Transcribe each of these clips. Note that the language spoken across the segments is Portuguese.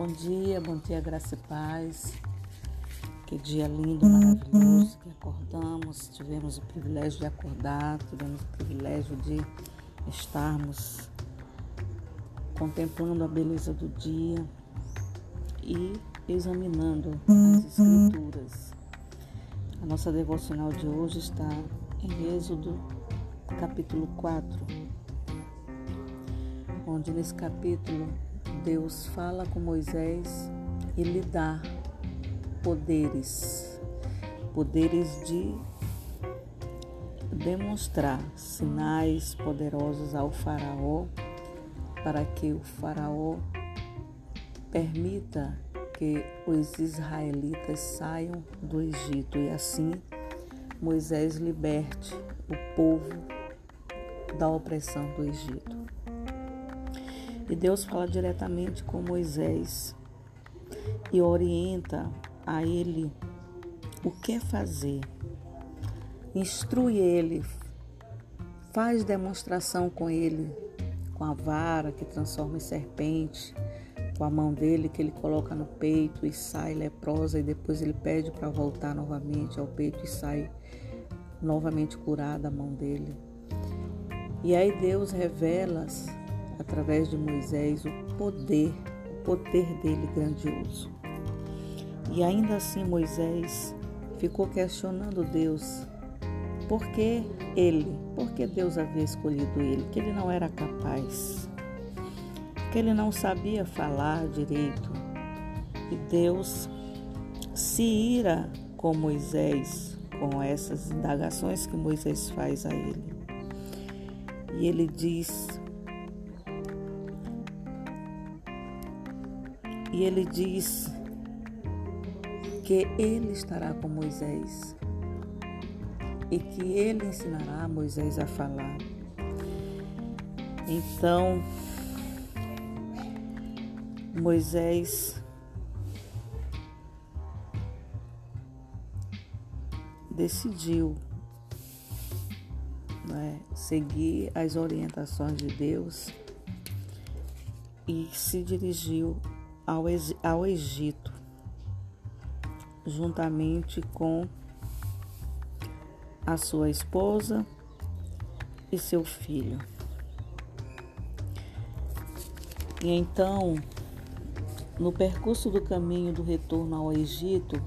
Bom dia, bom dia, graça e paz. Que dia lindo, maravilhoso que acordamos, tivemos o privilégio de acordar, tivemos o privilégio de estarmos contemplando a beleza do dia e examinando as escrituras. A nossa devocional de hoje está em Êxodo, capítulo 4, onde nesse capítulo Deus fala com Moisés e lhe dá poderes, poderes de demonstrar sinais poderosos ao Faraó, para que o Faraó permita que os israelitas saiam do Egito e assim Moisés liberte o povo da opressão do Egito. E Deus fala diretamente com Moisés e orienta a ele o que fazer. Instrui ele, faz demonstração com ele, com a vara que transforma em serpente, com a mão dele que ele coloca no peito e sai leprosa e depois ele pede para voltar novamente ao peito e sai novamente curada a mão dele. E aí Deus revela através de Moisés, o poder, o poder dele grandioso. E ainda assim Moisés ficou questionando Deus. Por que ele? Por que Deus havia escolhido ele? Que ele não era capaz. Que ele não sabia falar direito. E Deus se ira com Moisés, com essas indagações que Moisés faz a ele. E ele diz E ele diz que ele estará com Moisés e que ele ensinará Moisés a falar. Então, Moisés decidiu né, seguir as orientações de Deus e se dirigiu ao, Egito, juntamente com a sua esposa e seu filho. E então, no percurso do caminho do retorno ao Egito,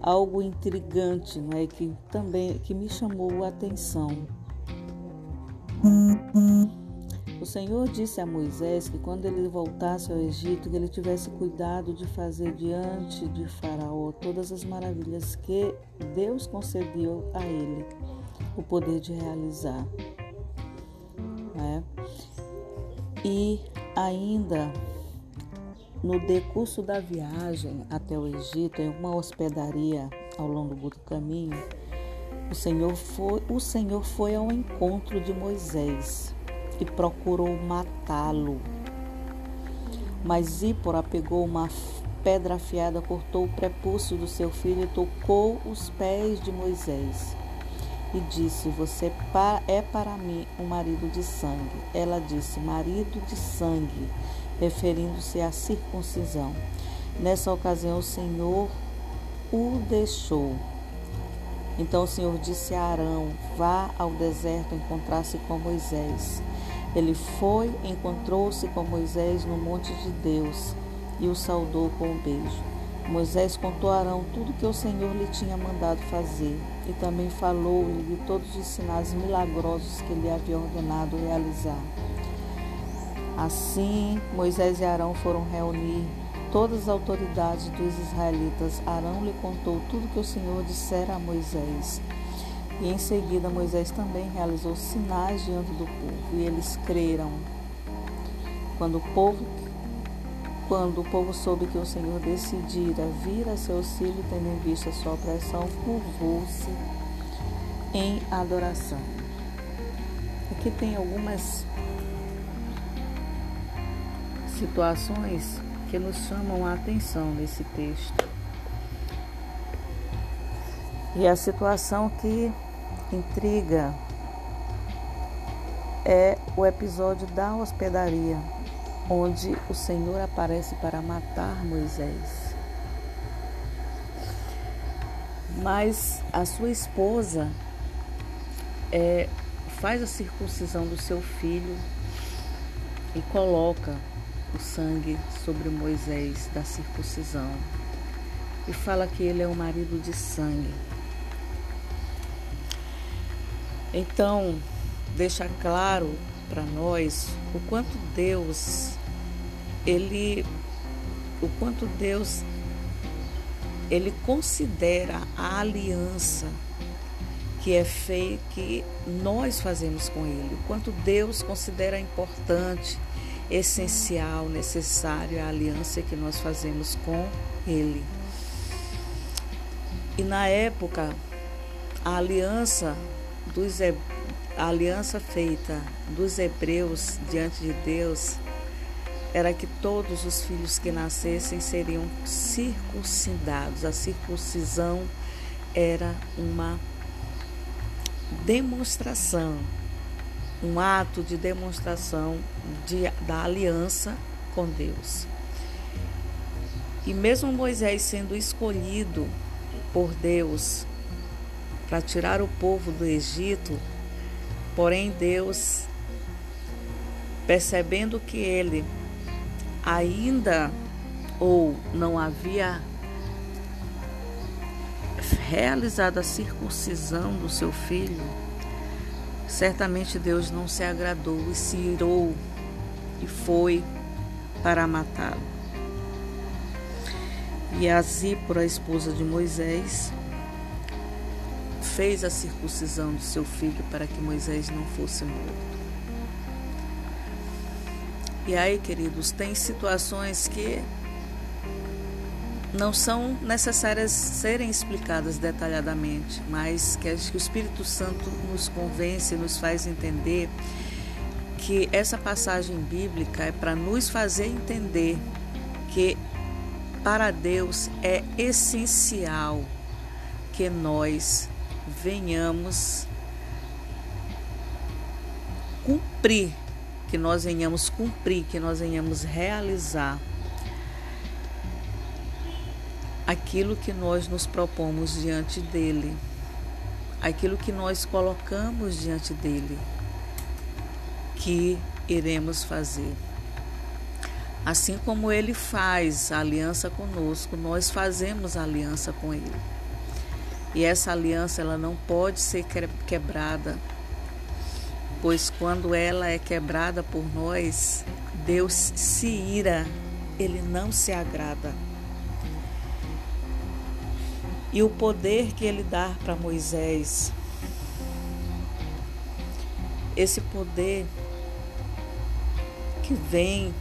algo intrigante, não é que também que me chamou a atenção. O Senhor disse a Moisés que quando ele voltasse ao Egito, que ele tivesse cuidado de fazer diante de Faraó todas as maravilhas que Deus concedeu a ele o poder de realizar. Né? E ainda no decurso da viagem até o Egito, em uma hospedaria ao longo do caminho, o Senhor foi, o Senhor foi ao encontro de Moisés e procurou matá-lo. Mas Zípora pegou uma pedra afiada, cortou o prepúcio do seu filho e tocou os pés de Moisés. E disse: Você é para mim um marido de sangue. Ela disse: Marido de sangue, referindo-se à circuncisão. Nessa ocasião, o Senhor o deixou. Então o Senhor disse a Arão: Vá ao deserto encontrar-se com Moisés. Ele foi, encontrou-se com Moisés no monte de Deus e o saudou com um beijo. Moisés contou a Arão tudo que o Senhor lhe tinha mandado fazer e também falou-lhe de todos os sinais milagrosos que ele havia ordenado realizar. Assim, Moisés e Arão foram reunir todas as autoridades dos israelitas. Arão lhe contou tudo que o Senhor dissera a Moisés. E em seguida Moisés também realizou sinais diante do povo, e eles creram. Quando o povo quando o povo soube que o Senhor decidira vir a seu auxílio, tendo em vista a sua opressão, curvou-se em adoração. Aqui tem algumas situações que nos chamam a atenção nesse texto. E a situação que intriga é o episódio da hospedaria. onde o Senhor aparece para matar Moisés. Mas a sua esposa é, faz a circuncisão do seu filho e coloca o sangue sobre Moisés da circuncisão e fala que ele é um marido de sangue. Então, deixa claro para nós o quanto Deus ele o quanto Deus ele considera a aliança que é feita que nós fazemos com ele, o quanto Deus considera importante, essencial, necessário a aliança que nós fazemos com ele. E na época a aliança dos a aliança feita dos hebreus diante de Deus era que todos os filhos que nascessem seriam circuncidados. A circuncisão era uma demonstração, um ato de demonstração de, da aliança com Deus. E mesmo Moisés sendo escolhido por Deus para tirar o povo do Egito, porém Deus, percebendo que ele ainda ou não havia realizado a circuncisão do seu filho, certamente Deus não se agradou e se irou e foi para matá-lo. E a Zípora, esposa de Moisés, fez a circuncisão do seu filho para que Moisés não fosse morto. E aí, queridos, tem situações que não são necessárias serem explicadas detalhadamente, mas que o Espírito Santo nos convence, nos faz entender que essa passagem bíblica é para nos fazer entender que para Deus é essencial que nós venhamos cumprir, que nós venhamos cumprir, que nós venhamos realizar aquilo que nós nos propomos diante dele, aquilo que nós colocamos diante dele, que iremos fazer. Assim como ele faz a aliança conosco, nós fazemos a aliança com ele. E essa aliança ela não pode ser quebrada, pois quando ela é quebrada por nós, Deus se ira, ele não se agrada. E o poder que ele dá para Moisés, esse poder que vem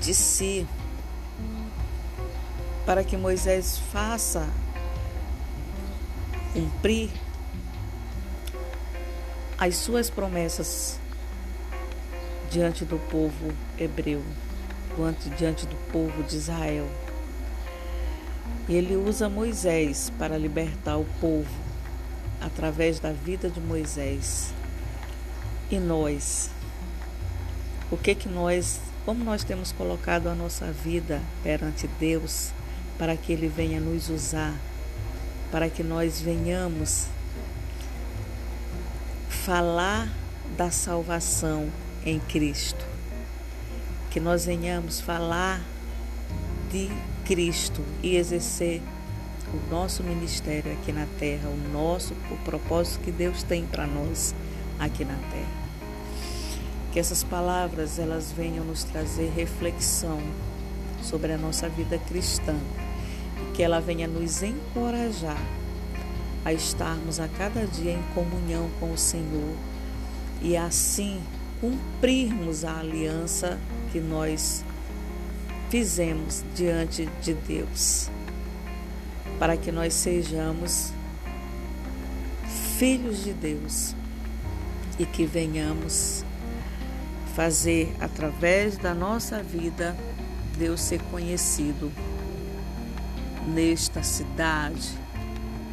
de si, para que Moisés faça cumprir as suas promessas diante do povo hebreu, diante do povo de Israel. Ele usa Moisés para libertar o povo através da vida de Moisés. E nós? O que que nós, como nós temos colocado a nossa vida perante Deus para que ele venha nos usar, para que nós venhamos falar da salvação em Cristo. Que nós venhamos falar de Cristo e exercer o nosso ministério aqui na terra, o nosso o propósito que Deus tem para nós aqui na terra. Que essas palavras elas venham nos trazer reflexão sobre a nossa vida cristã que ela venha nos encorajar a estarmos a cada dia em comunhão com o Senhor e assim cumprirmos a aliança que nós fizemos diante de Deus, para que nós sejamos filhos de Deus e que venhamos fazer através da nossa vida Deus ser conhecido nesta cidade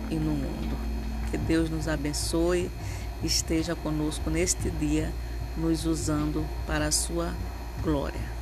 e no mundo. Que Deus nos abençoe, esteja conosco neste dia, nos usando para a sua Glória.